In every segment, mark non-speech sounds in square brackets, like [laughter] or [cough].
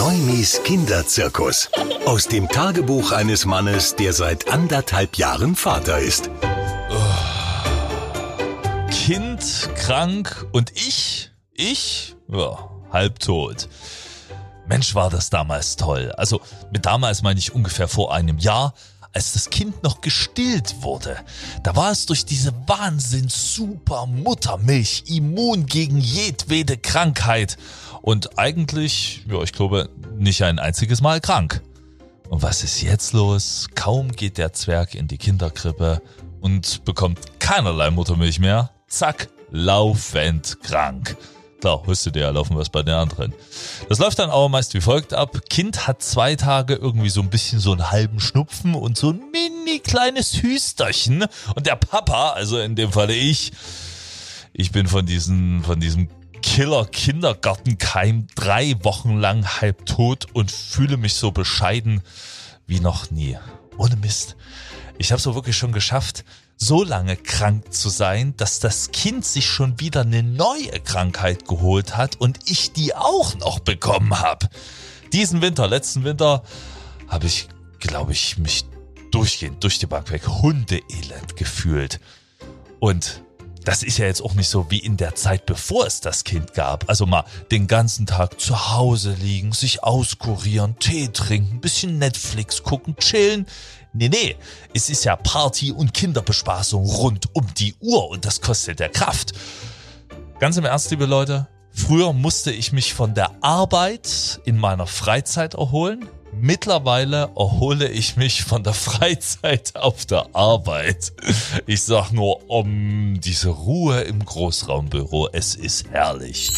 Neumis Kinderzirkus. Aus dem Tagebuch eines Mannes, der seit anderthalb Jahren Vater ist. Kind krank und ich, ich, ja, halbtot. Mensch, war das damals toll. Also mit damals meine ich ungefähr vor einem Jahr, als das Kind noch gestillt wurde. Da war es durch diese wahnsinns super Muttermilch immun gegen jedwede Krankheit und eigentlich, ja, ich glaube, nicht ein einziges Mal krank. Und was ist jetzt los? Kaum geht der Zwerg in die Kinderkrippe und bekommt keinerlei Muttermilch mehr. Zack, laufend krank. Klar, wusste der ja laufen was bei den anderen. Das läuft dann aber meist wie folgt ab. Kind hat zwei Tage irgendwie so ein bisschen so einen halben Schnupfen und so ein mini kleines Hüsterchen. Und der Papa, also in dem Falle ich, ich bin von diesem, von diesem Killer Kindergartenkeim drei Wochen lang halb tot und fühle mich so bescheiden wie noch nie. Ohne Mist. Ich habe so wirklich schon geschafft, so lange krank zu sein, dass das Kind sich schon wieder eine neue Krankheit geholt hat und ich die auch noch bekommen habe. Diesen Winter, letzten Winter, habe ich, glaube ich, mich durchgehend durch die Bank weg Hundeelend gefühlt. Und das ist ja jetzt auch nicht so wie in der Zeit, bevor es das Kind gab. Also mal den ganzen Tag zu Hause liegen, sich auskurieren, Tee trinken, bisschen Netflix gucken, chillen. Nee, nee, es ist ja Party und Kinderbespaßung rund um die Uhr und das kostet ja Kraft. Ganz im Ernst, liebe Leute, früher musste ich mich von der Arbeit in meiner Freizeit erholen. Mittlerweile erhole ich mich von der [laughs] Freizeit auf der Arbeit. Ich sag nur, um diese Ruhe im Großraumbüro, es ist herrlich.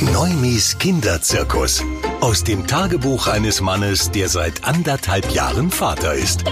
Neumis Kinderzirkus. Aus dem Tagebuch eines Mannes, der seit anderthalb Jahren Vater ist.